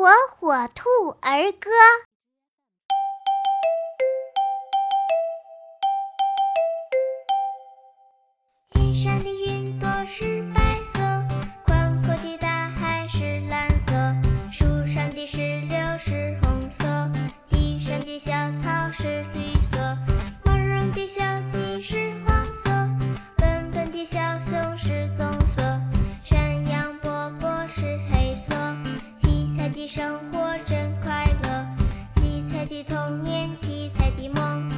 火火兔儿歌。天上的云朵是白色宽阔的大海是蓝色树上的石榴是红色地上的小草是绿色毛茸茸的小鸡是黄色笨笨的小熊七彩的梦